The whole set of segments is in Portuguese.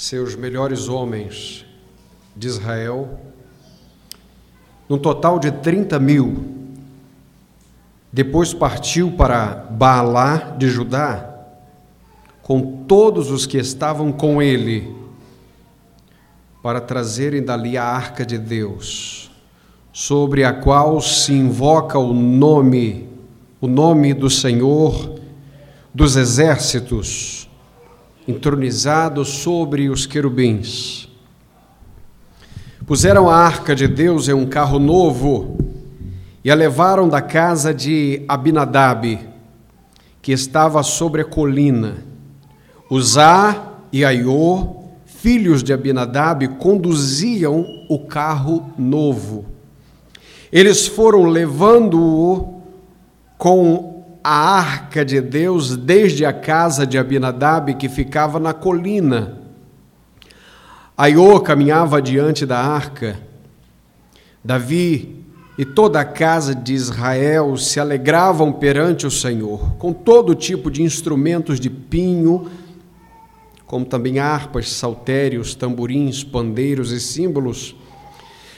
seus melhores homens de Israel, num total de 30 mil. Depois partiu para Baalá de Judá, com todos os que estavam com ele, para trazerem dali a arca de Deus, sobre a qual se invoca o nome, o nome do Senhor dos exércitos, entronizado sobre os querubins. Puseram a arca de Deus em um carro novo e a levaram da casa de Abinadab, que estava sobre a colina. Uzá e Aiô, filhos de Abinadab, conduziam o carro novo. Eles foram levando-o com a arca de Deus desde a casa de Abinadab, que ficava na colina. Aiô caminhava diante da arca. Davi e toda a casa de Israel se alegravam perante o Senhor, com todo tipo de instrumentos de pinho, como também harpas, saltérios, tamborins, pandeiros e símbolos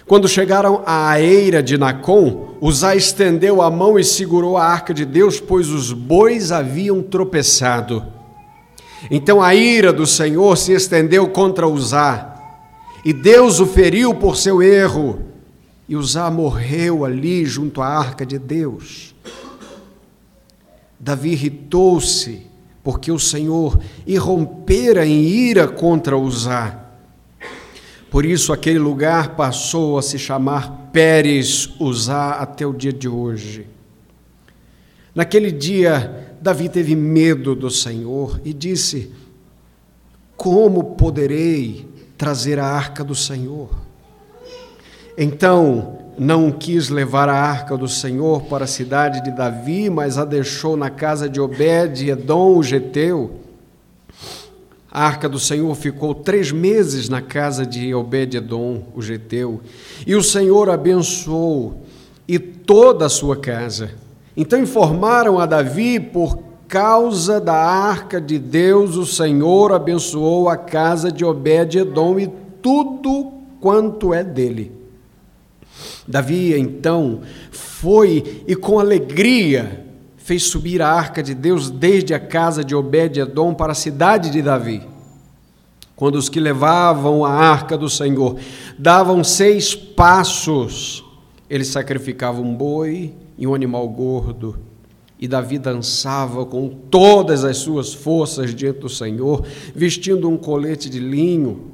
quando chegaram à eira de Nacon, Uzá estendeu a mão e segurou a arca de Deus, pois os bois haviam tropeçado. Então a ira do Senhor se estendeu contra Uzá, e Deus o feriu por seu erro, e Uzá morreu ali junto à arca de Deus. Davi irritou-se, porque o Senhor irrompera em ira contra Uzá por isso, aquele lugar passou a se chamar Pérez Uzá até o dia de hoje. Naquele dia, Davi teve medo do Senhor e disse: Como poderei trazer a arca do Senhor? Então, não quis levar a arca do Senhor para a cidade de Davi, mas a deixou na casa de Obed, Edom, o Geteu a arca do Senhor ficou três meses na casa de Obed-Edom, o geteu, e o Senhor abençoou e toda a sua casa. Então informaram a Davi, por causa da arca de Deus, o Senhor abençoou a casa de Obed-Edom e tudo quanto é dele. Davi então foi e com alegria fez subir a arca de Deus desde a casa de Obed-Edom para a cidade de Davi. Quando os que levavam a arca do Senhor davam seis passos, eles sacrificavam um boi e um animal gordo. E Davi dançava com todas as suas forças diante do Senhor, vestindo um colete de linho.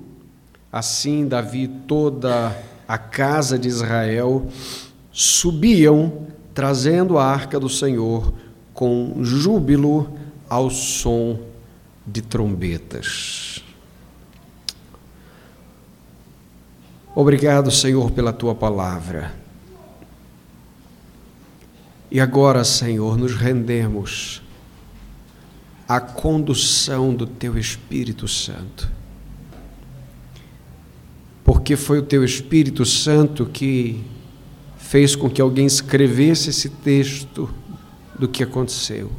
Assim, Davi e toda a casa de Israel subiam trazendo a arca do Senhor com júbilo ao som de trombetas. Obrigado, Senhor, pela tua palavra. E agora, Senhor, nos rendemos à condução do teu Espírito Santo. Porque foi o teu Espírito Santo que fez com que alguém escrevesse esse texto do que aconteceu.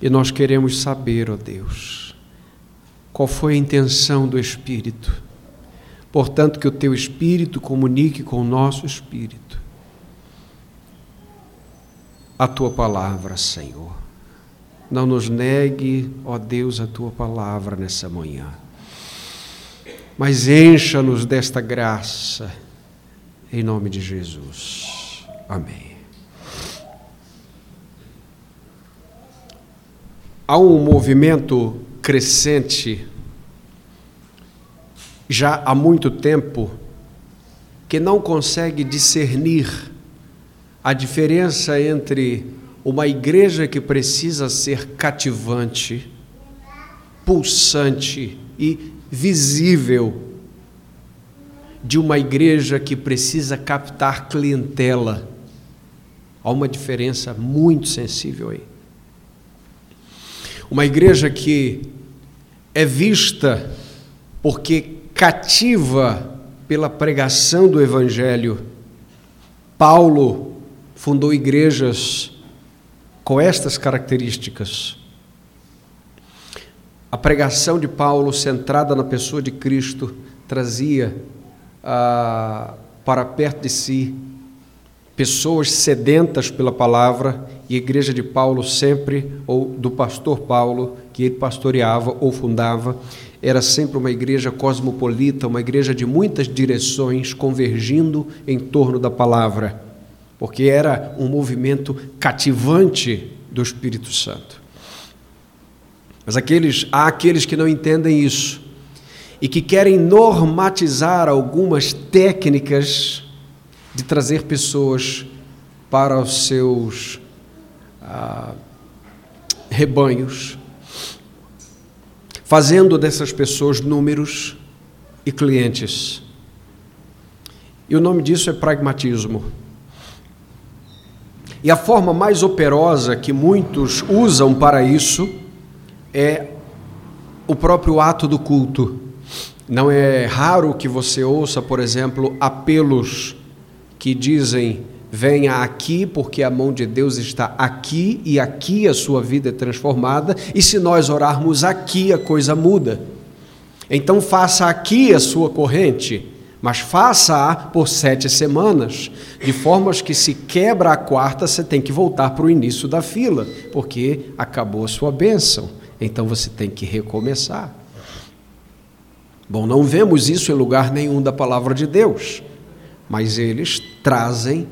E nós queremos saber, ó oh Deus, qual foi a intenção do Espírito. Portanto, que o teu Espírito comunique com o nosso Espírito a tua palavra, Senhor. Não nos negue, ó Deus, a tua palavra nessa manhã, mas encha-nos desta graça em nome de Jesus. Amém. Há um movimento crescente, já há muito tempo, que não consegue discernir a diferença entre uma igreja que precisa ser cativante, pulsante e visível de uma igreja que precisa captar clientela. Há uma diferença muito sensível aí. Uma igreja que é vista porque cativa pela pregação do Evangelho. Paulo fundou igrejas com estas características. a pregação de Paulo, centrada na pessoa de Cristo, trazia para perto de si pessoas sedentas pela palavra, e a igreja de Paulo sempre, ou do pastor Paulo, que ele pastoreava ou fundava, era sempre uma igreja cosmopolita, uma igreja de muitas direções convergindo em torno da palavra, porque era um movimento cativante do Espírito Santo. Mas aqueles, há aqueles que não entendem isso e que querem normatizar algumas técnicas de trazer pessoas para os seus ah, rebanhos, fazendo dessas pessoas números e clientes. E o nome disso é pragmatismo. E a forma mais operosa que muitos usam para isso é o próprio ato do culto. Não é raro que você ouça, por exemplo, apelos que dizem: venha aqui, porque a mão de Deus está aqui e aqui a sua vida é transformada, e se nós orarmos aqui, a coisa muda. Então faça aqui a sua corrente, mas faça-a por sete semanas, de formas que se quebra a quarta, você tem que voltar para o início da fila, porque acabou a sua bênção. Então você tem que recomeçar. Bom, não vemos isso em lugar nenhum da palavra de Deus, mas eles trazem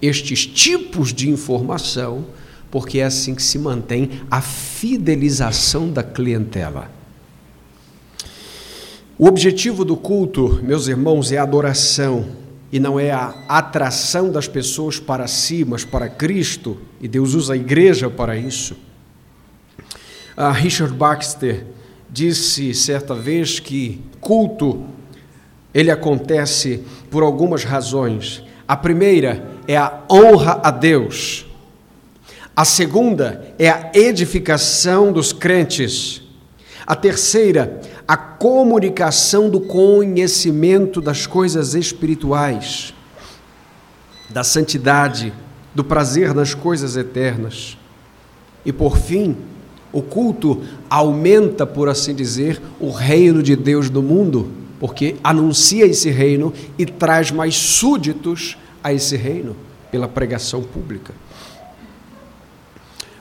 estes tipos de informação porque é assim que se mantém a fidelização da clientela. O objetivo do culto, meus irmãos, é a adoração e não é a atração das pessoas para si, mas para Cristo, e Deus usa a igreja para isso. A Richard Baxter disse certa vez que culto ele acontece por algumas razões. A primeira é a honra a Deus. A segunda é a edificação dos crentes. A terceira, a comunicação do conhecimento das coisas espirituais, da santidade, do prazer nas coisas eternas. E por fim, o culto aumenta, por assim dizer, o reino de Deus no mundo, porque anuncia esse reino e traz mais súditos a esse reino pela pregação pública.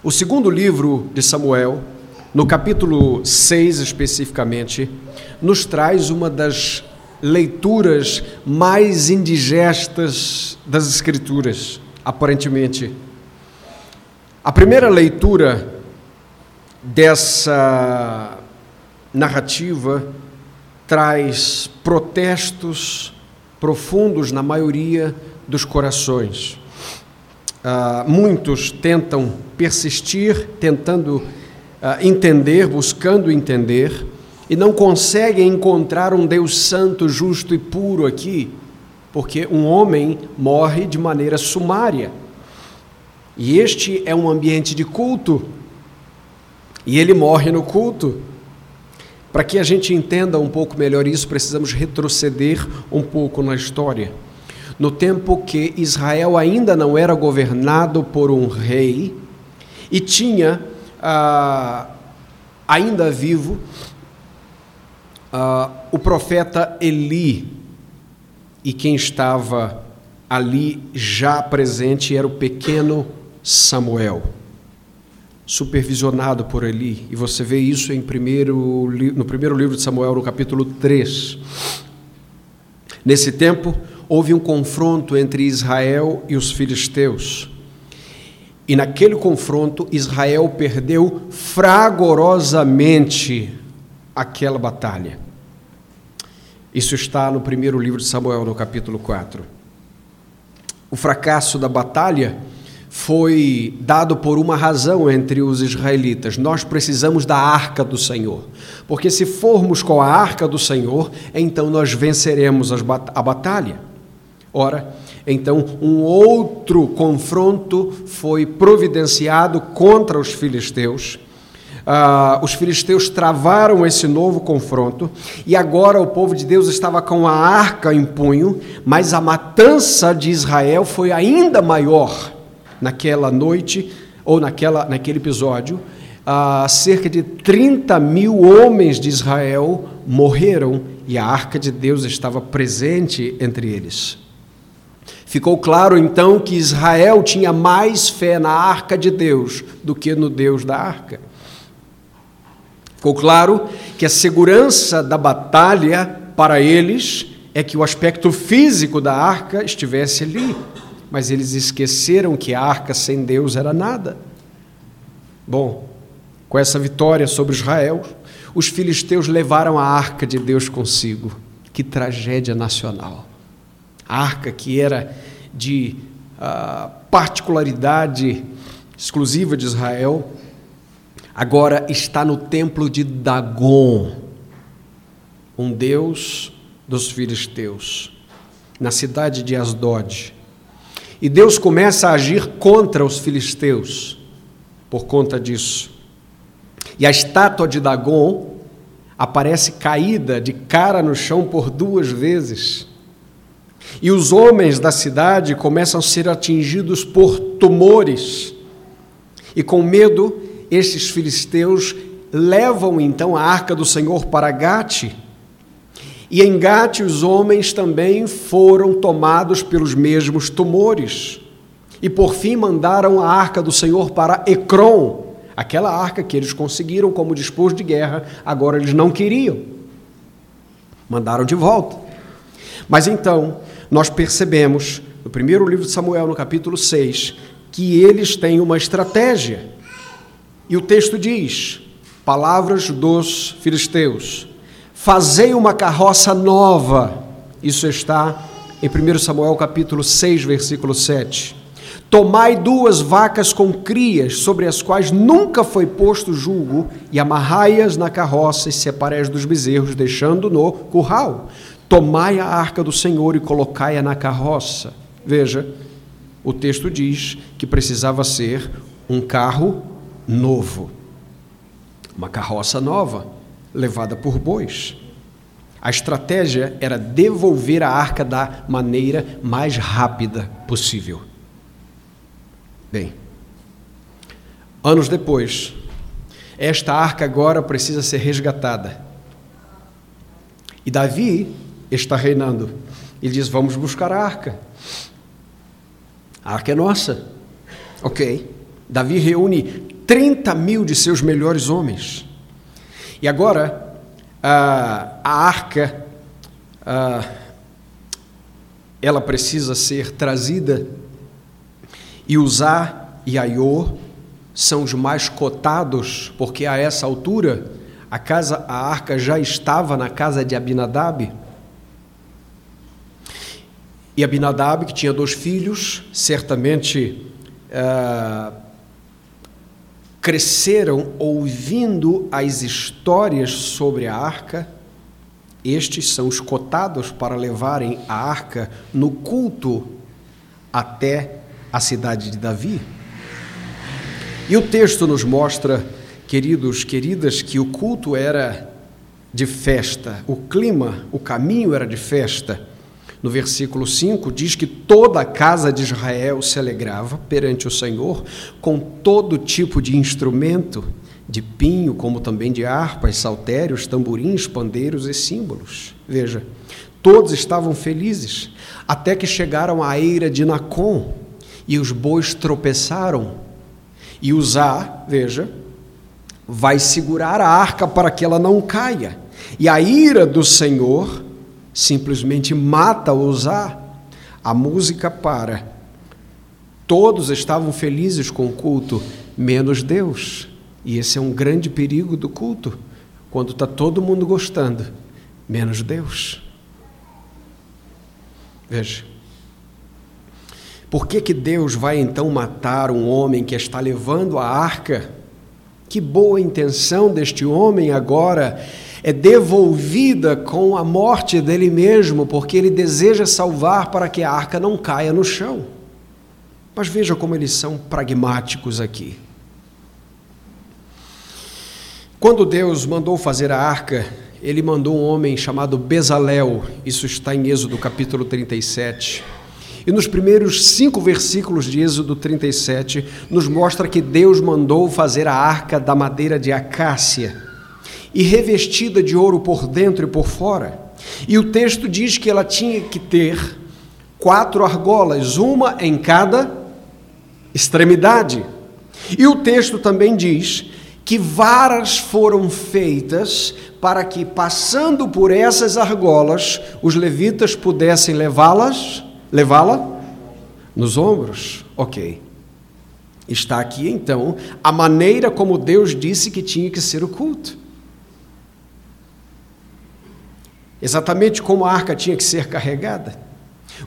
O segundo livro de Samuel, no capítulo 6 especificamente, nos traz uma das leituras mais indigestas das Escrituras, aparentemente. A primeira leitura dessa narrativa traz protestos profundos na maioria dos corações. Uh, muitos tentam persistir, tentando uh, entender, buscando entender, e não conseguem encontrar um Deus santo, justo e puro aqui, porque um homem morre de maneira sumária. E este é um ambiente de culto, e ele morre no culto. Para que a gente entenda um pouco melhor isso, precisamos retroceder um pouco na história. No tempo que Israel ainda não era governado por um rei e tinha ah, ainda vivo ah, o profeta Eli, e quem estava ali já presente era o pequeno Samuel supervisionado por Eli. E você vê isso em primeiro, no primeiro livro de Samuel, no capítulo 3. Nesse tempo, houve um confronto entre Israel e os filisteus. E naquele confronto, Israel perdeu fragorosamente aquela batalha. Isso está no primeiro livro de Samuel, no capítulo 4. O fracasso da batalha foi dado por uma razão entre os israelitas. Nós precisamos da arca do Senhor. Porque se formos com a arca do Senhor, então nós venceremos a batalha. Ora, então um outro confronto foi providenciado contra os filisteus. Uh, os filisteus travaram esse novo confronto e agora o povo de Deus estava com a arca em punho, mas a matança de Israel foi ainda maior naquela noite ou naquela, naquele episódio, ah, cerca de 30 mil homens de Israel morreram e a arca de Deus estava presente entre eles. Ficou claro então que Israel tinha mais fé na arca de Deus do que no Deus da arca. Ficou claro que a segurança da batalha para eles é que o aspecto físico da arca estivesse ali, mas eles esqueceram que a arca sem Deus era nada. Bom, com essa vitória sobre Israel, os filisteus levaram a arca de Deus consigo. Que tragédia nacional! A arca que era de uh, particularidade exclusiva de Israel, agora está no templo de Dagon, um deus dos filisteus, na cidade de Asdod. E Deus começa a agir contra os filisteus por conta disso. E a estátua de Dagon aparece caída de cara no chão por duas vezes. E os homens da cidade começam a ser atingidos por tumores. E com medo, estes filisteus levam então a arca do Senhor para Gate. E em Gate os homens também foram tomados pelos mesmos tumores. E por fim mandaram a arca do Senhor para Ecrom, Aquela arca que eles conseguiram como disposto de guerra, agora eles não queriam. Mandaram de volta. Mas então, nós percebemos, no primeiro livro de Samuel, no capítulo 6, que eles têm uma estratégia. E o texto diz: Palavras dos filisteus: Fazei uma carroça nova. Isso está em 1 Samuel capítulo 6, versículo 7. Tomai duas vacas com crias, sobre as quais nunca foi posto julgo, e amarrai-as na carroça e separai-as dos bezerros, deixando no curral. Tomai a arca do Senhor e colocai-a na carroça. Veja, o texto diz que precisava ser um carro novo, uma carroça nova, levada por bois. A estratégia era devolver a arca da maneira mais rápida possível. Bem, anos depois, esta arca agora precisa ser resgatada. E Davi está reinando. Ele diz: Vamos buscar a arca. A arca é nossa. Ok. Davi reúne 30 mil de seus melhores homens. E agora, a, a arca, ela precisa ser trazida e Uzá e Aiô são os mais cotados, porque a essa altura a casa, a arca já estava na casa de Abinadab. E Abinadab, que tinha dois filhos, certamente uh, cresceram ouvindo as histórias sobre a arca. Estes são os cotados para levarem a arca no culto até a cidade de Davi. E o texto nos mostra, queridos, queridas, que o culto era de festa, o clima, o caminho era de festa. No versículo 5 diz que toda a casa de Israel se alegrava perante o Senhor com todo tipo de instrumento, de pinho, como também de harpas, saltérios, tamborins, pandeiros e símbolos. Veja, todos estavam felizes, até que chegaram à eira de Nacon, e os bois tropeçaram. E Uzá, veja, vai segurar a arca para que ela não caia. E a ira do Senhor simplesmente mata Uzá. A música para. Todos estavam felizes com o culto, menos Deus. E esse é um grande perigo do culto, quando está todo mundo gostando, menos Deus. Veja. Por que, que Deus vai então matar um homem que está levando a arca? Que boa intenção deste homem agora é devolvida com a morte dele mesmo, porque ele deseja salvar para que a arca não caia no chão. Mas veja como eles são pragmáticos aqui. Quando Deus mandou fazer a arca, ele mandou um homem chamado Bezalel, isso está em Êxodo capítulo 37. E nos primeiros cinco versículos de Êxodo 37, nos mostra que Deus mandou fazer a arca da madeira de acácia e revestida de ouro por dentro e por fora. E o texto diz que ela tinha que ter quatro argolas, uma em cada extremidade. E o texto também diz que varas foram feitas para que, passando por essas argolas, os levitas pudessem levá-las, levá-la nos ombros. Ok. Está aqui então a maneira como Deus disse que tinha que ser o culto. Exatamente como a arca tinha que ser carregada.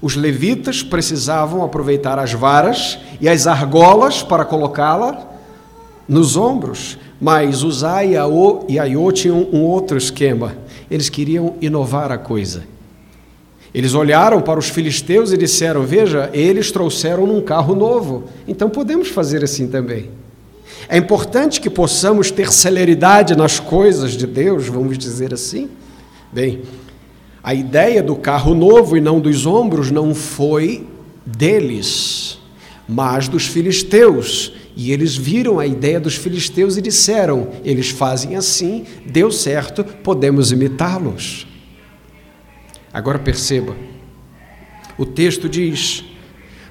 Os levitas precisavam aproveitar as varas e as argolas para colocá-la nos ombros, mas Uzá e Aiô tinham um outro esquema. Eles queriam inovar a coisa. Eles olharam para os filisteus e disseram: Veja, eles trouxeram um carro novo, então podemos fazer assim também. É importante que possamos ter celeridade nas coisas de Deus, vamos dizer assim. Bem, a ideia do carro novo e não dos ombros não foi deles, mas dos filisteus. E eles viram a ideia dos filisteus e disseram: eles fazem assim, deu certo, podemos imitá-los. Agora perceba, o texto diz: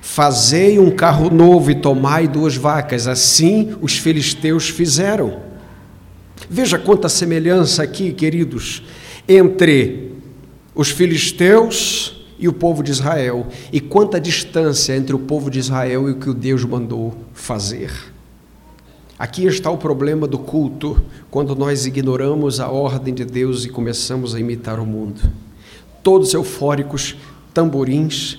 Fazei um carro novo e tomai duas vacas. Assim os filisteus fizeram. Veja quanta semelhança aqui, queridos, entre os filisteus e o povo de Israel, e quanta distância entre o povo de Israel e o que o Deus mandou fazer. Aqui está o problema do culto, quando nós ignoramos a ordem de Deus e começamos a imitar o mundo. Todos eufóricos, tamborins,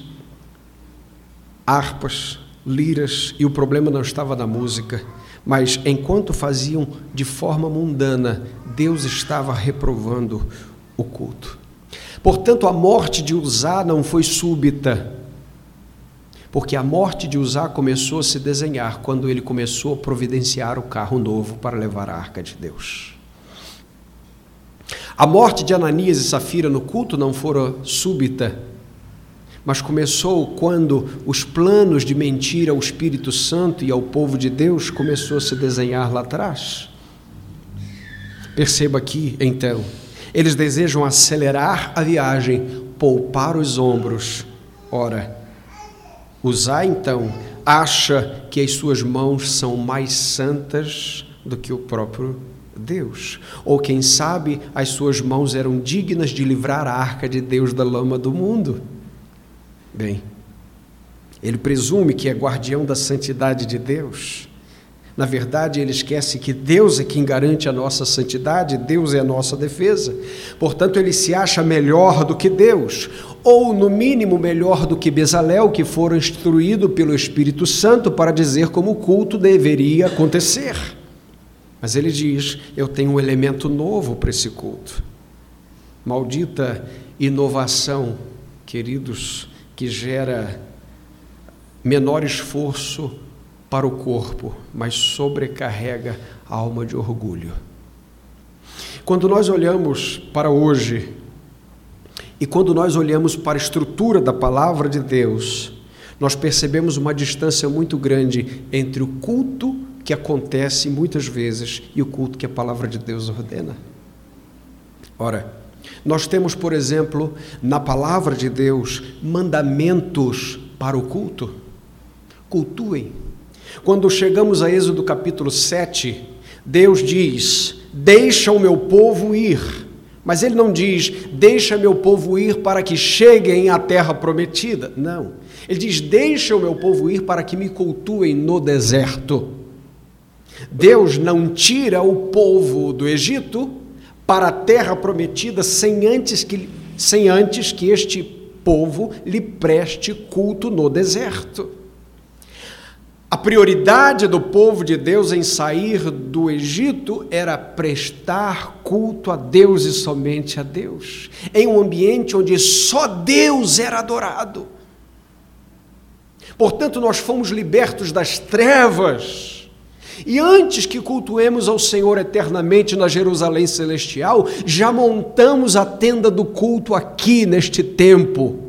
harpas, liras, e o problema não estava na música, mas enquanto faziam de forma mundana, Deus estava reprovando o culto. Portanto, a morte de Uzá não foi súbita, porque a morte de Uzá começou a se desenhar quando ele começou a providenciar o carro novo para levar a arca de Deus. A morte de Ananias e Safira no culto não fora súbita, mas começou quando os planos de mentir ao Espírito Santo e ao povo de Deus começou a se desenhar lá atrás. Perceba aqui, então, eles desejam acelerar a viagem, poupar os ombros. Ora, Uzá então acha que as suas mãos são mais santas do que o próprio Deus. Ou quem sabe as suas mãos eram dignas de livrar a arca de Deus da lama do mundo. Bem, ele presume que é guardião da santidade de Deus. Na verdade, ele esquece que Deus é quem garante a nossa santidade, Deus é a nossa defesa. Portanto, ele se acha melhor do que Deus, ou no mínimo melhor do que Bezalel, que foram instruído pelo Espírito Santo para dizer como o culto deveria acontecer. Mas ele diz: Eu tenho um elemento novo para esse culto. Maldita inovação, queridos, que gera menor esforço para o corpo, mas sobrecarrega a alma de orgulho. Quando nós olhamos para hoje, e quando nós olhamos para a estrutura da palavra de Deus, nós percebemos uma distância muito grande entre o culto que acontece muitas vezes e o culto que a palavra de Deus ordena. Ora, nós temos, por exemplo, na palavra de Deus, mandamentos para o culto. Cultuem quando chegamos a Êxodo capítulo 7, Deus diz: Deixa o meu povo ir. Mas ele não diz: Deixa meu povo ir para que cheguem à terra prometida. Não. Ele diz: Deixa o meu povo ir para que me cultuem no deserto. Deus não tira o povo do Egito para a terra prometida sem antes que, sem antes que este povo lhe preste culto no deserto. A prioridade do povo de Deus em sair do Egito era prestar culto a Deus e somente a Deus, em um ambiente onde só Deus era adorado. Portanto, nós fomos libertos das trevas. E antes que cultuemos ao Senhor eternamente na Jerusalém celestial, já montamos a tenda do culto aqui neste tempo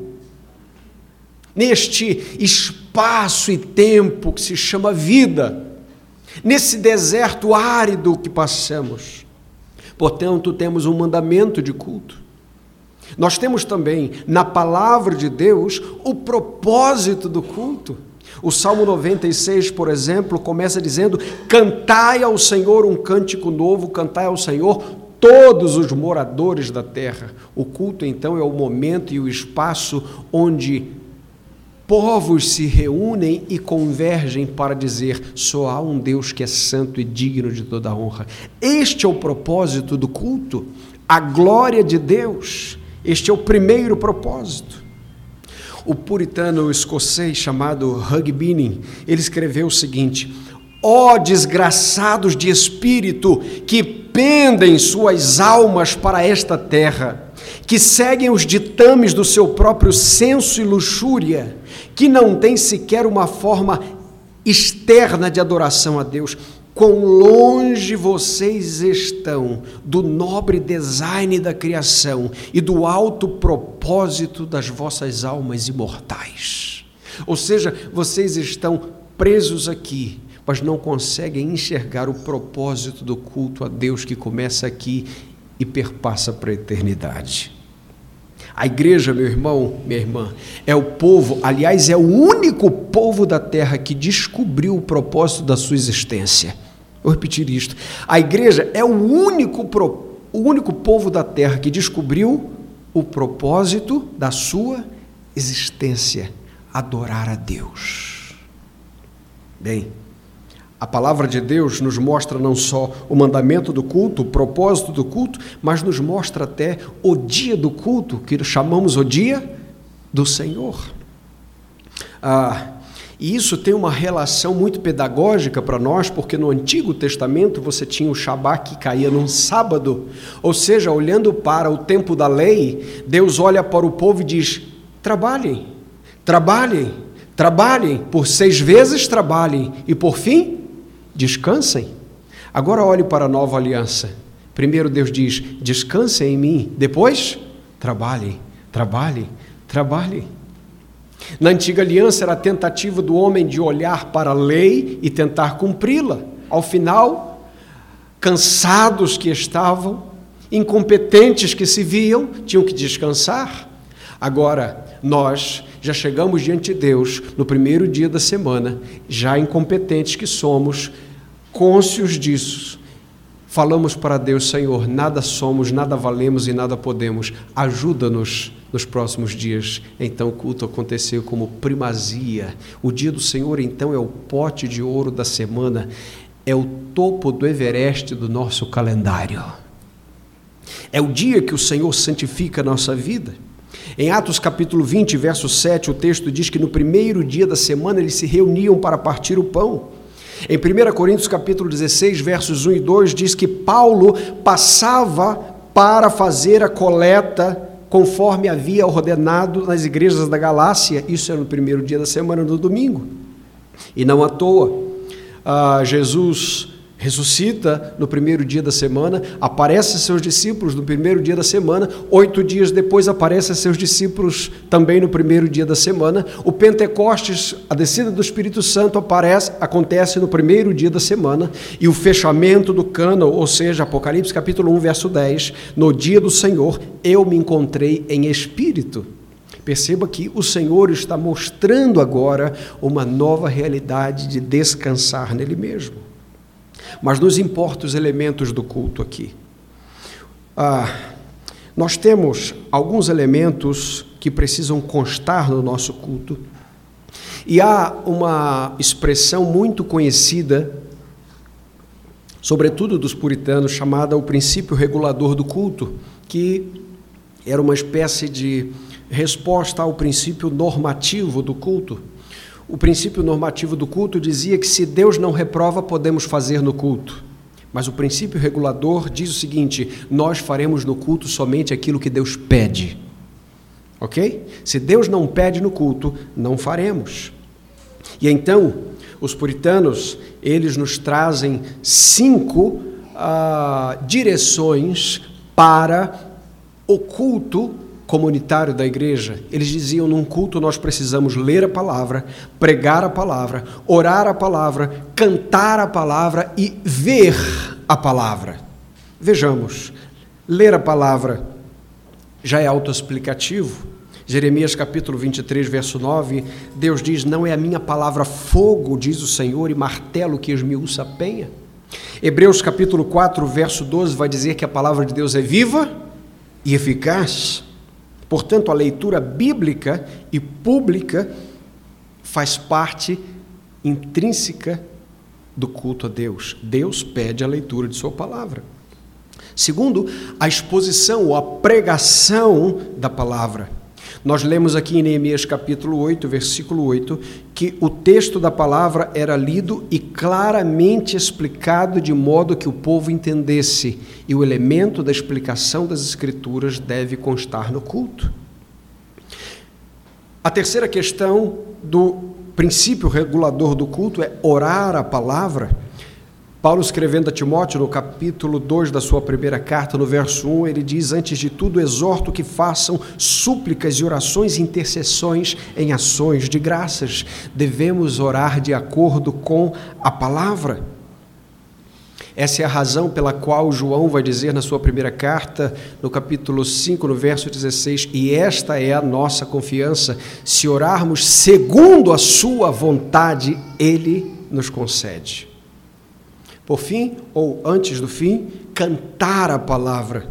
neste espaço e tempo que se chama vida, nesse deserto árido que passamos. Portanto, temos um mandamento de culto. Nós temos também na palavra de Deus o propósito do culto. O Salmo 96, por exemplo, começa dizendo: Cantai ao Senhor um cântico novo, cantai ao Senhor todos os moradores da terra. O culto, então, é o momento e o espaço onde povos se reúnem e convergem para dizer: só há um Deus que é santo e digno de toda honra. Este é o propósito do culto, a glória de Deus. Este é o primeiro propósito. O puritano escocês chamado Hugh Binning, ele escreveu o seguinte: Ó oh, desgraçados de espírito que pendem suas almas para esta terra, que seguem os ditames do seu próprio senso e luxúria, que não têm sequer uma forma externa de adoração a Deus, quão longe vocês estão do nobre design da criação e do alto propósito das vossas almas imortais. Ou seja, vocês estão presos aqui, mas não conseguem enxergar o propósito do culto a Deus que começa aqui e perpassa para a eternidade. A igreja, meu irmão, minha irmã, é o povo, aliás, é o único povo da terra que descobriu o propósito da sua existência. Vou repetir isto. A igreja é o único, o único povo da terra que descobriu o propósito da sua existência: adorar a Deus. Bem, a palavra de Deus nos mostra não só o mandamento do culto, o propósito do culto, mas nos mostra até o dia do culto, que chamamos o dia do Senhor. Ah, e isso tem uma relação muito pedagógica para nós, porque no Antigo Testamento você tinha o Shabat que caía num sábado, ou seja, olhando para o tempo da lei, Deus olha para o povo e diz: trabalhem, trabalhem, trabalhem, por seis vezes trabalhem, e por fim descansem. Agora olhe para a nova aliança. Primeiro Deus diz: descansem em mim. Depois, trabalhem, trabalhem, trabalhem. Na antiga aliança era a tentativa do homem de olhar para a lei e tentar cumpri-la. Ao final, cansados que estavam, incompetentes que se viam, tinham que descansar. Agora, nós já chegamos diante de Deus no primeiro dia da semana, já incompetentes que somos, cônscios disso, falamos para Deus: Senhor, nada somos, nada valemos e nada podemos, ajuda-nos nos próximos dias. Então o culto aconteceu como primazia. O dia do Senhor, então, é o pote de ouro da semana, é o topo do Everest do nosso calendário. É o dia que o Senhor santifica a nossa vida. Em Atos capítulo 20, verso 7, o texto diz que no primeiro dia da semana eles se reuniam para partir o pão. Em 1 Coríntios capítulo 16, versos 1 e 2, diz que Paulo passava para fazer a coleta conforme havia ordenado nas igrejas da Galácia, isso era no primeiro dia da semana, no domingo. E não à toa, ah, Jesus ressuscita no primeiro dia da semana, aparece a seus discípulos no primeiro dia da semana, oito dias depois aparece a seus discípulos também no primeiro dia da semana. O Pentecostes, a descida do Espírito Santo aparece, acontece no primeiro dia da semana e o fechamento do cano, ou seja, Apocalipse capítulo 1, verso 10, no dia do Senhor eu me encontrei em espírito. Perceba que o Senhor está mostrando agora uma nova realidade de descansar nele mesmo. Mas nos importa os elementos do culto aqui. Ah, nós temos alguns elementos que precisam constar no nosso culto. E há uma expressão muito conhecida, sobretudo dos puritanos, chamada o princípio regulador do culto, que era uma espécie de resposta ao princípio normativo do culto. O princípio normativo do culto dizia que se Deus não reprova, podemos fazer no culto. Mas o princípio regulador diz o seguinte: nós faremos no culto somente aquilo que Deus pede. Ok? Se Deus não pede no culto, não faremos. E então, os puritanos, eles nos trazem cinco ah, direções para o culto comunitário da igreja, eles diziam: num culto nós precisamos ler a palavra, pregar a palavra, orar a palavra, cantar a palavra e ver a palavra. Vejamos, ler a palavra já é autoexplicativo. Jeremias capítulo 23, verso 9, Deus diz: Não é a minha palavra fogo, diz o Senhor, e martelo que esmiuça a penha. Hebreus capítulo 4, verso 12 vai dizer que a palavra de Deus é viva e eficaz. Portanto, a leitura bíblica e pública faz parte intrínseca do culto a Deus. Deus pede a leitura de Sua palavra. Segundo, a exposição ou a pregação da palavra. Nós lemos aqui em Neemias capítulo 8, versículo 8, que o texto da palavra era lido e claramente explicado de modo que o povo entendesse, e o elemento da explicação das Escrituras deve constar no culto. A terceira questão do princípio regulador do culto é orar a palavra. Paulo, escrevendo a Timóteo, no capítulo 2 da sua primeira carta, no verso 1, ele diz: Antes de tudo, exorto que façam súplicas e orações e intercessões em ações de graças. Devemos orar de acordo com a palavra. Essa é a razão pela qual João vai dizer na sua primeira carta, no capítulo 5, no verso 16: E esta é a nossa confiança, se orarmos segundo a Sua vontade, Ele nos concede. Por fim, ou antes do fim, cantar a palavra.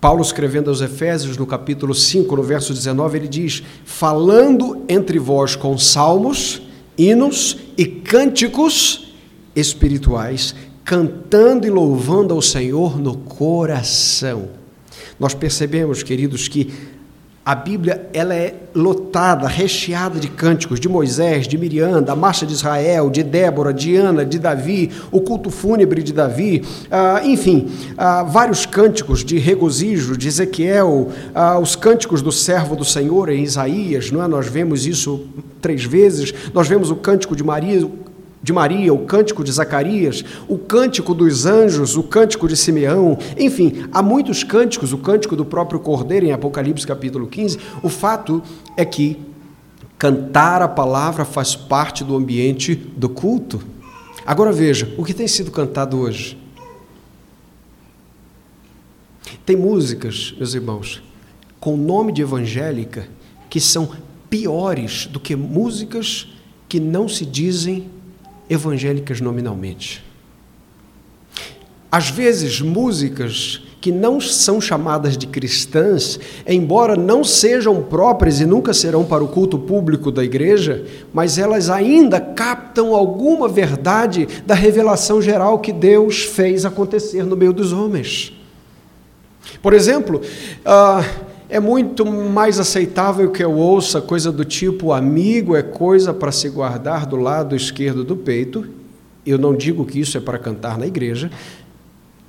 Paulo, escrevendo aos Efésios, no capítulo 5, no verso 19, ele diz: Falando entre vós com salmos, hinos e cânticos espirituais, cantando e louvando ao Senhor no coração. Nós percebemos, queridos, que a Bíblia ela é lotada, recheada de cânticos de Moisés, de Miriam, da marcha de Israel, de Débora, de Ana, de Davi, o culto fúnebre de Davi, ah, enfim, ah, vários cânticos de regozijo de Ezequiel, ah, os cânticos do servo do Senhor em Isaías, não é? Nós vemos isso três vezes. Nós vemos o cântico de Maria, de Maria, o cântico de Zacarias, o cântico dos anjos, o cântico de Simeão, enfim, há muitos cânticos, o cântico do próprio Cordeiro em Apocalipse capítulo 15. O fato é que cantar a palavra faz parte do ambiente do culto. Agora veja, o que tem sido cantado hoje? Tem músicas, meus irmãos, com nome de evangélica que são piores do que músicas que não se dizem evangélicas nominalmente. Às vezes, músicas que não são chamadas de cristãs, embora não sejam próprias e nunca serão para o culto público da igreja, mas elas ainda captam alguma verdade da revelação geral que Deus fez acontecer no meio dos homens. Por exemplo, uh, é muito mais aceitável que eu ouça coisa do tipo amigo é coisa para se guardar do lado esquerdo do peito. Eu não digo que isso é para cantar na igreja,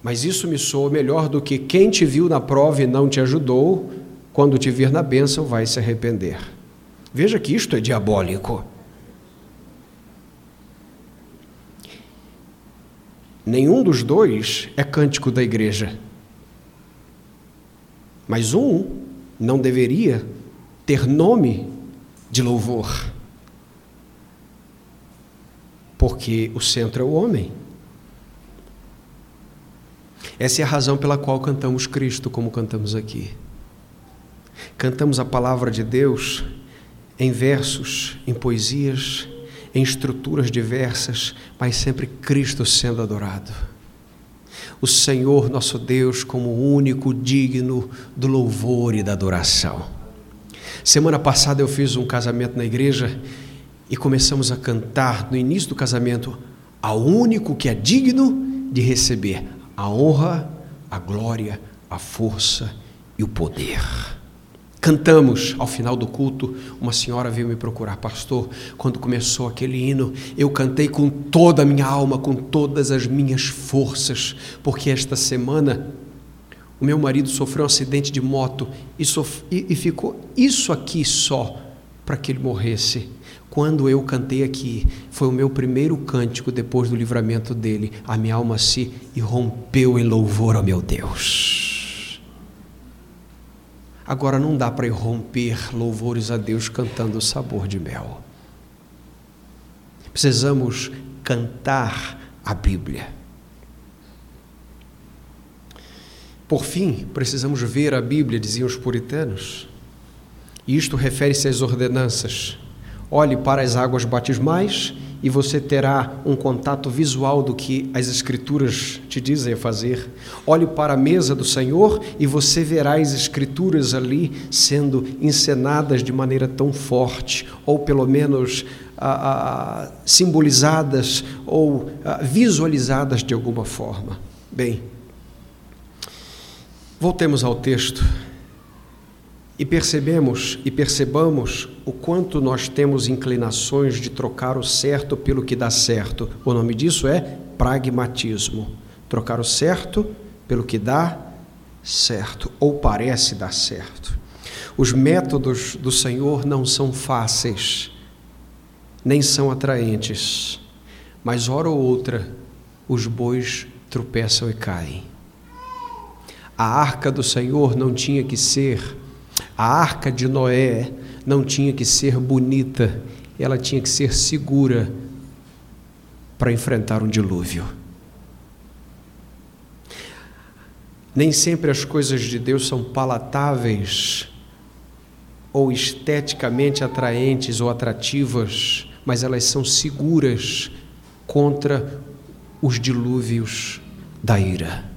mas isso me soa melhor do que quem te viu na prova e não te ajudou, quando te vir na bênção vai se arrepender. Veja que isto é diabólico. Nenhum dos dois é cântico da igreja. Mas um não deveria ter nome de louvor, porque o centro é o homem. Essa é a razão pela qual cantamos Cristo como cantamos aqui. Cantamos a palavra de Deus em versos, em poesias, em estruturas diversas, mas sempre Cristo sendo adorado o Senhor nosso Deus como único digno do louvor e da adoração. Semana passada eu fiz um casamento na igreja e começamos a cantar no início do casamento ao único que é digno de receber a honra, a glória, a força e o poder. Cantamos ao final do culto, uma senhora veio me procurar, pastor. Quando começou aquele hino, eu cantei com toda a minha alma, com todas as minhas forças, porque esta semana o meu marido sofreu um acidente de moto e, sof... e ficou isso aqui só para que ele morresse. Quando eu cantei aqui, foi o meu primeiro cântico depois do livramento dele. A minha alma se irrompeu em louvor ao meu Deus. Agora não dá para irromper louvores a Deus cantando o sabor de mel. Precisamos cantar a Bíblia. Por fim, precisamos ver a Bíblia, diziam os puritanos. Isto refere-se às ordenanças. Olhe para as águas batismais e você terá um contato visual do que as Escrituras te dizem a fazer. Olhe para a mesa do Senhor e você verá as Escrituras ali sendo encenadas de maneira tão forte, ou pelo menos ah, ah, simbolizadas ou ah, visualizadas de alguma forma. Bem, voltemos ao texto. E percebemos e percebamos o quanto nós temos inclinações de trocar o certo pelo que dá certo. O nome disso é pragmatismo. Trocar o certo pelo que dá certo ou parece dar certo. Os métodos do Senhor não são fáceis, nem são atraentes, mas hora ou outra os bois tropeçam e caem. A arca do Senhor não tinha que ser a arca de Noé não tinha que ser bonita, ela tinha que ser segura para enfrentar um dilúvio. Nem sempre as coisas de Deus são palatáveis ou esteticamente atraentes ou atrativas, mas elas são seguras contra os dilúvios da ira.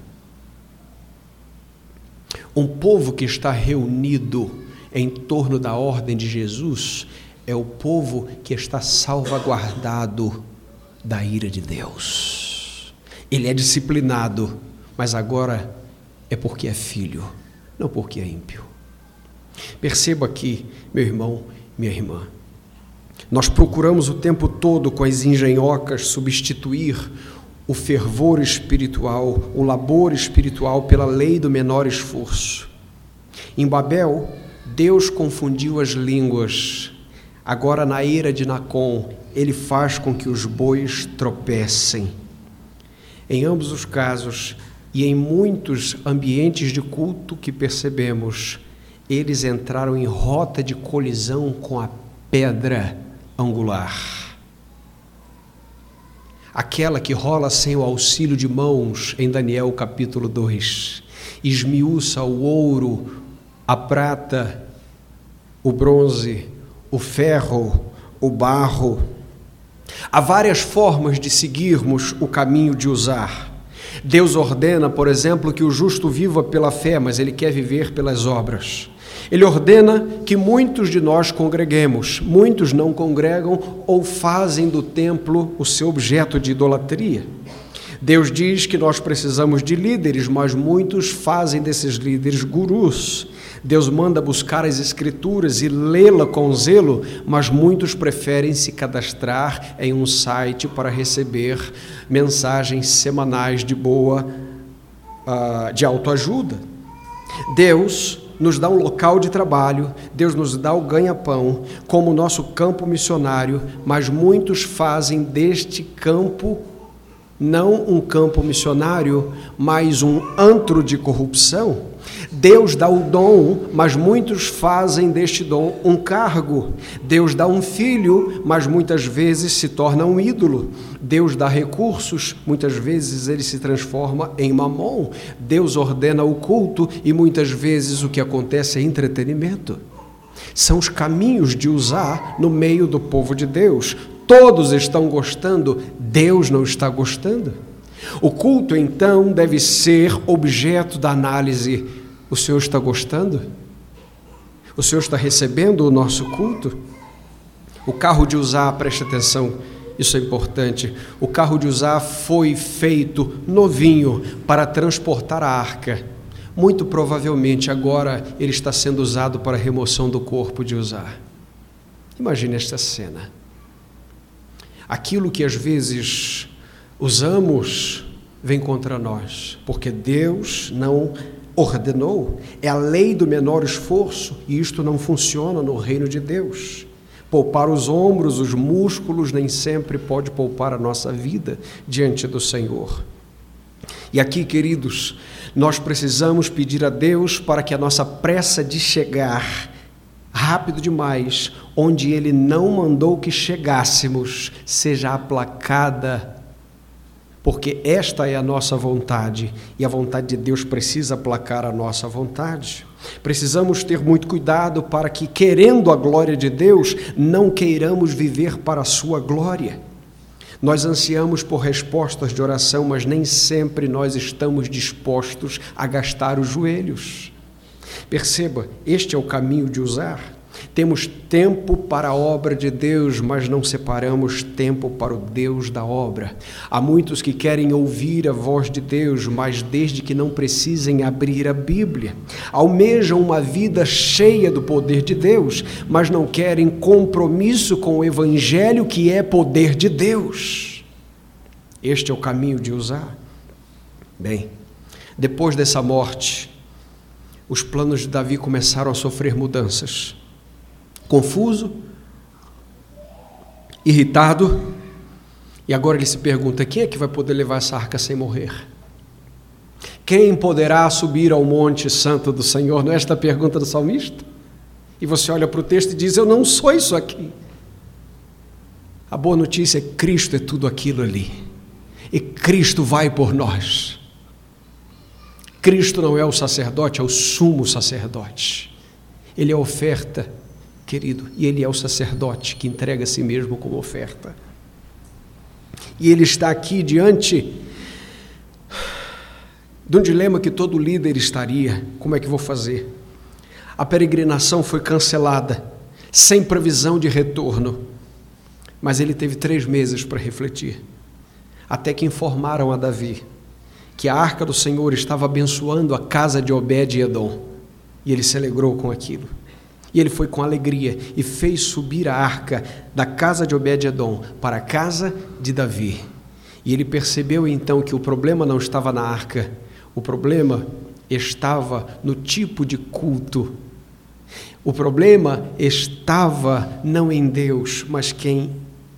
Um povo que está reunido em torno da ordem de Jesus é o povo que está salvaguardado da ira de Deus. Ele é disciplinado, mas agora é porque é filho, não porque é ímpio. Perceba aqui, meu irmão, minha irmã, nós procuramos o tempo todo com as engenhocas substituir o fervor espiritual, o labor espiritual pela lei do menor esforço. Em Babel, Deus confundiu as línguas. Agora, na ira de Nacon, ele faz com que os bois tropecem. Em ambos os casos, e em muitos ambientes de culto que percebemos, eles entraram em rota de colisão com a pedra angular aquela que rola sem o auxílio de mãos, em Daniel capítulo 2. Esmiuça o ouro, a prata, o bronze, o ferro, o barro. Há várias formas de seguirmos o caminho de usar. Deus ordena, por exemplo, que o justo viva pela fé, mas ele quer viver pelas obras. Ele ordena que muitos de nós congreguemos, muitos não congregam ou fazem do templo o seu objeto de idolatria. Deus diz que nós precisamos de líderes, mas muitos fazem desses líderes gurus. Deus manda buscar as Escrituras e lê-la com zelo, mas muitos preferem se cadastrar em um site para receber mensagens semanais de boa, uh, de autoajuda. Deus nos dá um local de trabalho, Deus nos dá o ganha-pão como nosso campo missionário, mas muitos fazem deste campo não um campo missionário, mas um antro de corrupção. Deus dá o dom, mas muitos fazem deste dom um cargo. Deus dá um filho, mas muitas vezes se torna um ídolo. Deus dá recursos, muitas vezes ele se transforma em mamon. Deus ordena o culto e muitas vezes o que acontece é entretenimento. São os caminhos de usar no meio do povo de Deus. Todos estão gostando, Deus não está gostando. O culto, então, deve ser objeto da análise. O Senhor está gostando? O Senhor está recebendo o nosso culto? O carro de usar, preste atenção, isso é importante. O carro de usar foi feito novinho para transportar a arca. Muito provavelmente agora ele está sendo usado para remoção do corpo de usar. Imagine esta cena aquilo que às vezes usamos vem contra nós, porque Deus não ordenou, é a lei do menor esforço e isto não funciona no reino de Deus. Poupar os ombros, os músculos, nem sempre pode poupar a nossa vida diante do Senhor. E aqui, queridos, Nós precisamos pedir a Deus para que a nossa pressa de chegar rápido demais, onde Ele não mandou que chegássemos, seja aplacada, porque esta é a nossa vontade e a vontade de Deus precisa aplacar a nossa vontade. Precisamos ter muito cuidado para que, querendo a glória de Deus, não queiramos viver para a sua glória. Nós ansiamos por respostas de oração, mas nem sempre nós estamos dispostos a gastar os joelhos. Perceba, este é o caminho de usar. Temos tempo para a obra de Deus, mas não separamos tempo para o Deus da obra. Há muitos que querem ouvir a voz de Deus, mas desde que não precisem abrir a Bíblia. Almejam uma vida cheia do poder de Deus, mas não querem compromisso com o Evangelho, que é poder de Deus. Este é o caminho de usar. Bem, depois dessa morte, os planos de Davi começaram a sofrer mudanças confuso, irritado, e agora ele se pergunta: quem é que vai poder levar essa arca sem morrer? Quem poderá subir ao monte santo do Senhor? Não é esta a pergunta do salmista? E você olha para o texto e diz: Eu não sou isso aqui. A boa notícia é Cristo é tudo aquilo ali. E Cristo vai por nós. Cristo não é o sacerdote, é o sumo sacerdote. Ele é a oferta querido, e ele é o sacerdote que entrega a si mesmo como oferta. E ele está aqui diante de um dilema que todo líder estaria: como é que vou fazer? A peregrinação foi cancelada, sem previsão de retorno, mas ele teve três meses para refletir, até que informaram a Davi que a arca do Senhor estava abençoando a casa de Obed-Edom, e ele se alegrou com aquilo. E ele foi com alegria e fez subir a arca da casa de Obed-Edom para a casa de Davi. E ele percebeu então que o problema não estava na arca, o problema estava no tipo de culto. O problema estava não em Deus, mas quem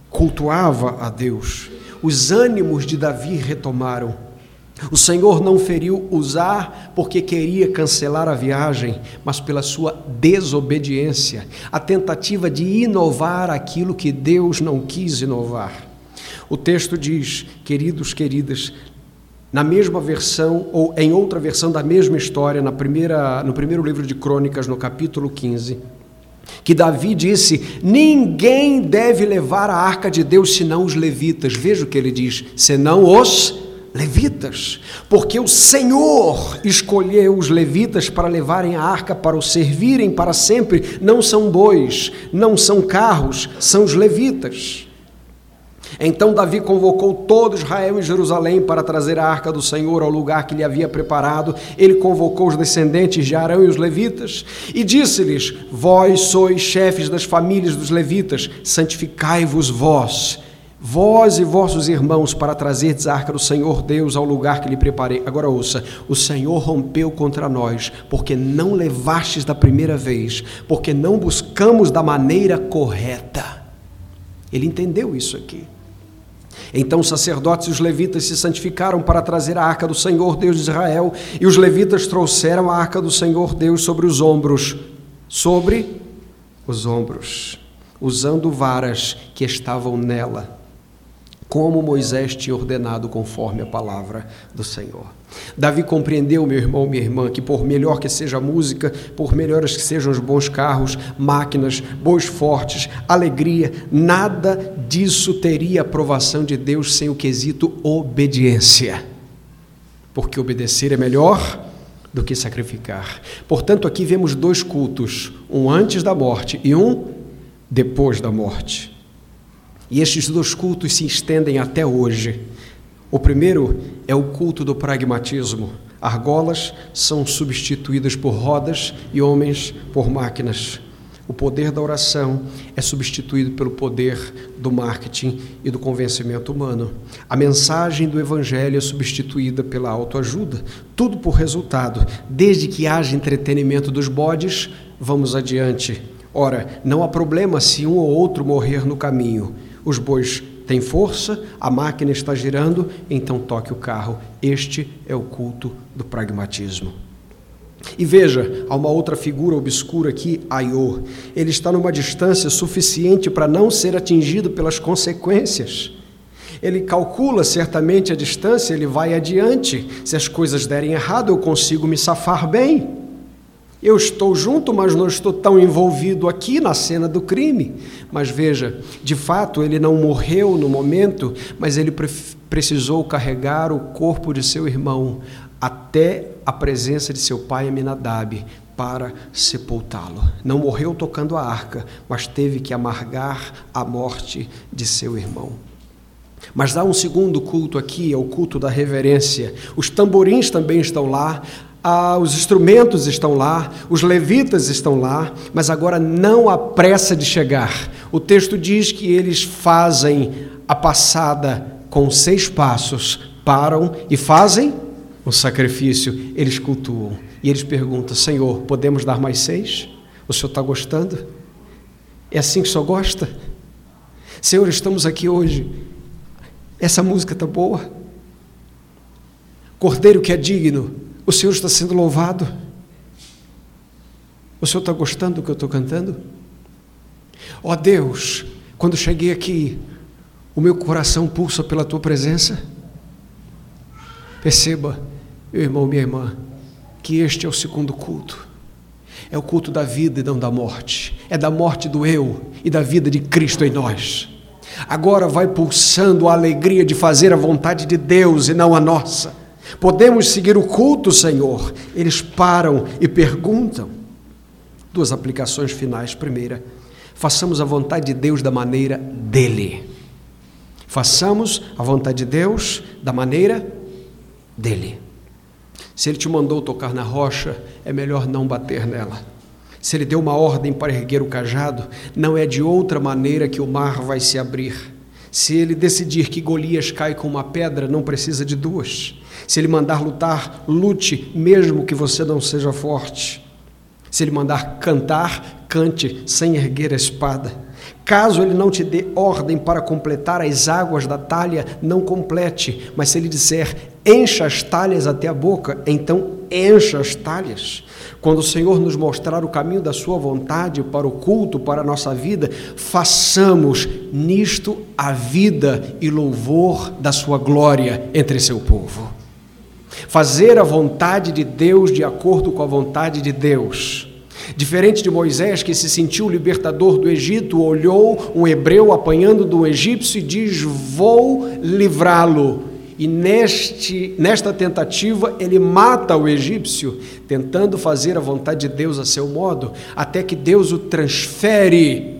cultuava a Deus. Os ânimos de Davi retomaram. O Senhor não feriu Usar porque queria cancelar a viagem, mas pela sua desobediência, a tentativa de inovar aquilo que Deus não quis inovar. O texto diz, queridos, queridas, na mesma versão ou em outra versão da mesma história, na primeira, no primeiro livro de Crônicas, no capítulo 15, que Davi disse: Ninguém deve levar a arca de Deus senão os levitas. Veja o que ele diz: senão os levitas, porque o Senhor escolheu os levitas para levarem a arca para o servirem para sempre. Não são bois, não são carros, são os levitas. Então Davi convocou todo Israel em Jerusalém para trazer a arca do Senhor ao lugar que lhe havia preparado. Ele convocou os descendentes de Arão e os levitas e disse-lhes: Vós sois chefes das famílias dos levitas, santificai-vos vós vós e vossos irmãos, para trazerdes a arca do Senhor Deus ao lugar que lhe preparei. Agora ouça: o Senhor rompeu contra nós, porque não levastes da primeira vez, porque não buscamos da maneira correta. Ele entendeu isso aqui. Então os sacerdotes e os levitas se santificaram para trazer a arca do Senhor Deus de Israel, e os levitas trouxeram a arca do Senhor Deus sobre os ombros, sobre os ombros, usando varas que estavam nela como Moisés tinha ordenado conforme a palavra do Senhor. Davi compreendeu, meu irmão, minha irmã, que por melhor que seja a música, por melhores que sejam os bons carros, máquinas, bois fortes, alegria, nada disso teria aprovação de Deus sem o quesito obediência. Porque obedecer é melhor do que sacrificar. Portanto, aqui vemos dois cultos, um antes da morte e um depois da morte. E estes dois cultos se estendem até hoje. O primeiro é o culto do pragmatismo. Argolas são substituídas por rodas e homens por máquinas. O poder da oração é substituído pelo poder do marketing e do convencimento humano. A mensagem do Evangelho é substituída pela autoajuda. Tudo por resultado. Desde que haja entretenimento dos bodes, vamos adiante. Ora, não há problema se um ou outro morrer no caminho os bois tem força, a máquina está girando, então toque o carro. Este é o culto do pragmatismo. E veja, há uma outra figura obscura aqui, Aiô. Ele está numa distância suficiente para não ser atingido pelas consequências. Ele calcula certamente a distância, ele vai adiante. Se as coisas derem errado, eu consigo me safar bem. Eu estou junto, mas não estou tão envolvido aqui na cena do crime. Mas veja, de fato, ele não morreu no momento, mas ele pre precisou carregar o corpo de seu irmão até a presença de seu pai Aminadab para sepultá-lo. Não morreu tocando a arca, mas teve que amargar a morte de seu irmão. Mas há um segundo culto aqui, é o culto da reverência. Os tamborins também estão lá, ah, os instrumentos estão lá, os levitas estão lá, mas agora não há pressa de chegar. O texto diz que eles fazem a passada com seis passos, param e fazem o sacrifício, eles cultuam. E eles perguntam: Senhor, podemos dar mais seis? O Senhor está gostando? É assim que o Senhor gosta? Senhor, estamos aqui hoje. Essa música está boa. Cordeiro que é digno, o Senhor está sendo louvado. O Senhor está gostando do que eu estou cantando? Ó oh Deus, quando cheguei aqui, o meu coração pulsa pela tua presença. Perceba, meu irmão, minha irmã, que este é o segundo culto. É o culto da vida e não da morte. É da morte do eu e da vida de Cristo em nós. Agora vai pulsando a alegria de fazer a vontade de Deus e não a nossa. Podemos seguir o culto, Senhor. Eles param e perguntam. Duas aplicações finais. Primeira, façamos a vontade de Deus da maneira dele. Façamos a vontade de Deus da maneira dele. Se ele te mandou tocar na rocha, é melhor não bater nela. Se ele deu uma ordem para erguer o cajado, não é de outra maneira que o mar vai se abrir. Se ele decidir que Golias cai com uma pedra, não precisa de duas. Se ele mandar lutar, lute, mesmo que você não seja forte. Se ele mandar cantar, cante sem erguer a espada. Caso ele não te dê ordem para completar as águas da talha, não complete, mas se ele disser encha as talhas até a boca, então encha as talhas. Quando o Senhor nos mostrar o caminho da Sua vontade para o culto, para a nossa vida, façamos nisto a vida e louvor da Sua glória entre seu povo. Fazer a vontade de Deus de acordo com a vontade de Deus Diferente de Moisés, que se sentiu libertador do Egito, olhou um hebreu apanhando do egípcio e diz: Vou livrá-lo. E neste, nesta tentativa, ele mata o egípcio, tentando fazer a vontade de Deus a seu modo, até que Deus o transfere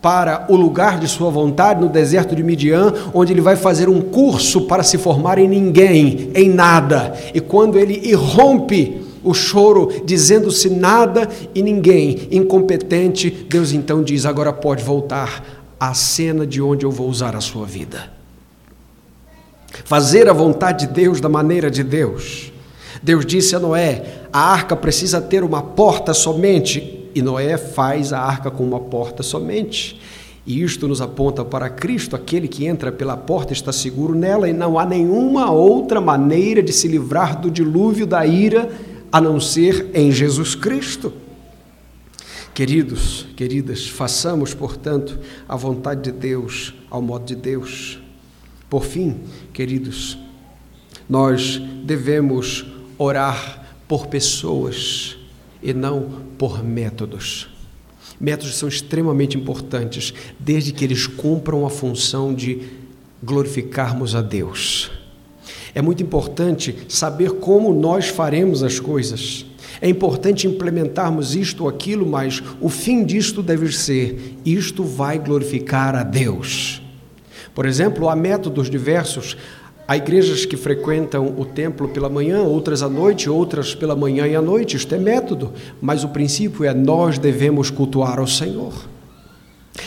para o lugar de sua vontade no deserto de Midian, onde ele vai fazer um curso para se formar em ninguém, em nada. E quando ele irrompe o choro, dizendo-se nada e ninguém, incompetente, Deus então diz: agora pode voltar à cena de onde eu vou usar a sua vida. Fazer a vontade de Deus da maneira de Deus. Deus disse a Noé: a arca precisa ter uma porta somente, e Noé faz a arca com uma porta somente. E isto nos aponta para Cristo, aquele que entra pela porta está seguro nela, e não há nenhuma outra maneira de se livrar do dilúvio da ira a não ser em Jesus Cristo. Queridos, queridas, façamos, portanto, a vontade de Deus, ao modo de Deus. Por fim, queridos, nós devemos orar por pessoas e não por métodos. Métodos são extremamente importantes, desde que eles cumpram a função de glorificarmos a Deus. É muito importante saber como nós faremos as coisas. É importante implementarmos isto ou aquilo, mas o fim disto deve ser: isto vai glorificar a Deus. Por exemplo, há métodos diversos. Há igrejas que frequentam o templo pela manhã, outras à noite, outras pela manhã e à noite. Isto é método, mas o princípio é nós devemos cultuar ao Senhor.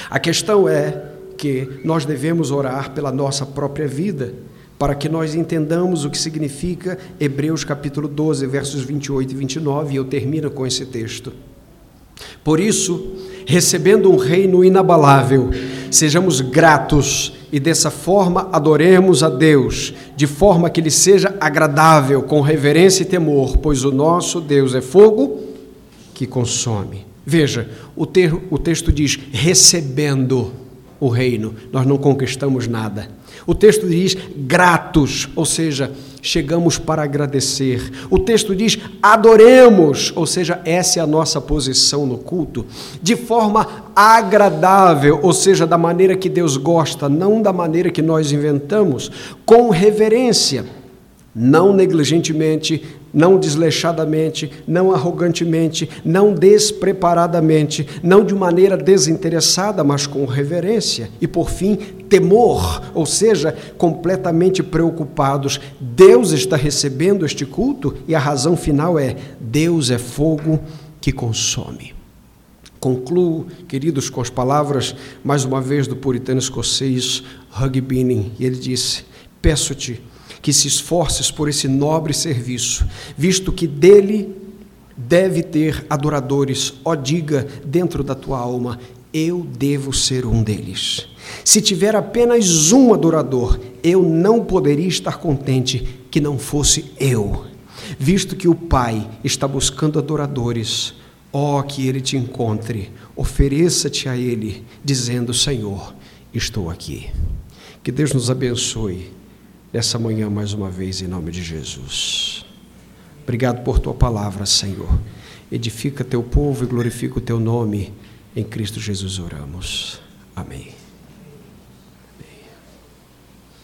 A questão é que nós devemos orar pela nossa própria vida para que nós entendamos o que significa Hebreus capítulo 12, versos 28 e 29, e eu termino com esse texto. Por isso, recebendo um reino inabalável, sejamos gratos e dessa forma adoremos a Deus, de forma que Ele seja agradável, com reverência e temor, pois o nosso Deus é fogo que consome. Veja, o, ter, o texto diz: recebendo o reino, nós não conquistamos nada. O texto diz gratos, ou seja, chegamos para agradecer. O texto diz adoremos, ou seja, essa é a nossa posição no culto, de forma agradável, ou seja, da maneira que Deus gosta, não da maneira que nós inventamos, com reverência não negligentemente, não desleixadamente, não arrogantemente, não despreparadamente, não de maneira desinteressada, mas com reverência. E por fim, temor, ou seja, completamente preocupados. Deus está recebendo este culto e a razão final é: Deus é fogo que consome. Concluo, queridos, com as palavras, mais uma vez, do puritano escocês Hugh Binning, e ele disse: Peço-te que se esforces por esse nobre serviço, visto que dele deve ter adoradores. Ó, diga dentro da tua alma: eu devo ser um deles. Se tiver apenas um adorador, eu não poderia estar contente que não fosse eu. Visto que o Pai está buscando adoradores, ó, que ele te encontre, ofereça-te a ele, dizendo: Senhor, estou aqui. Que Deus nos abençoe nessa manhã mais uma vez, em nome de Jesus. Obrigado por tua palavra, Senhor. Edifica teu povo e glorifica o teu nome. Em Cristo Jesus oramos. Amém.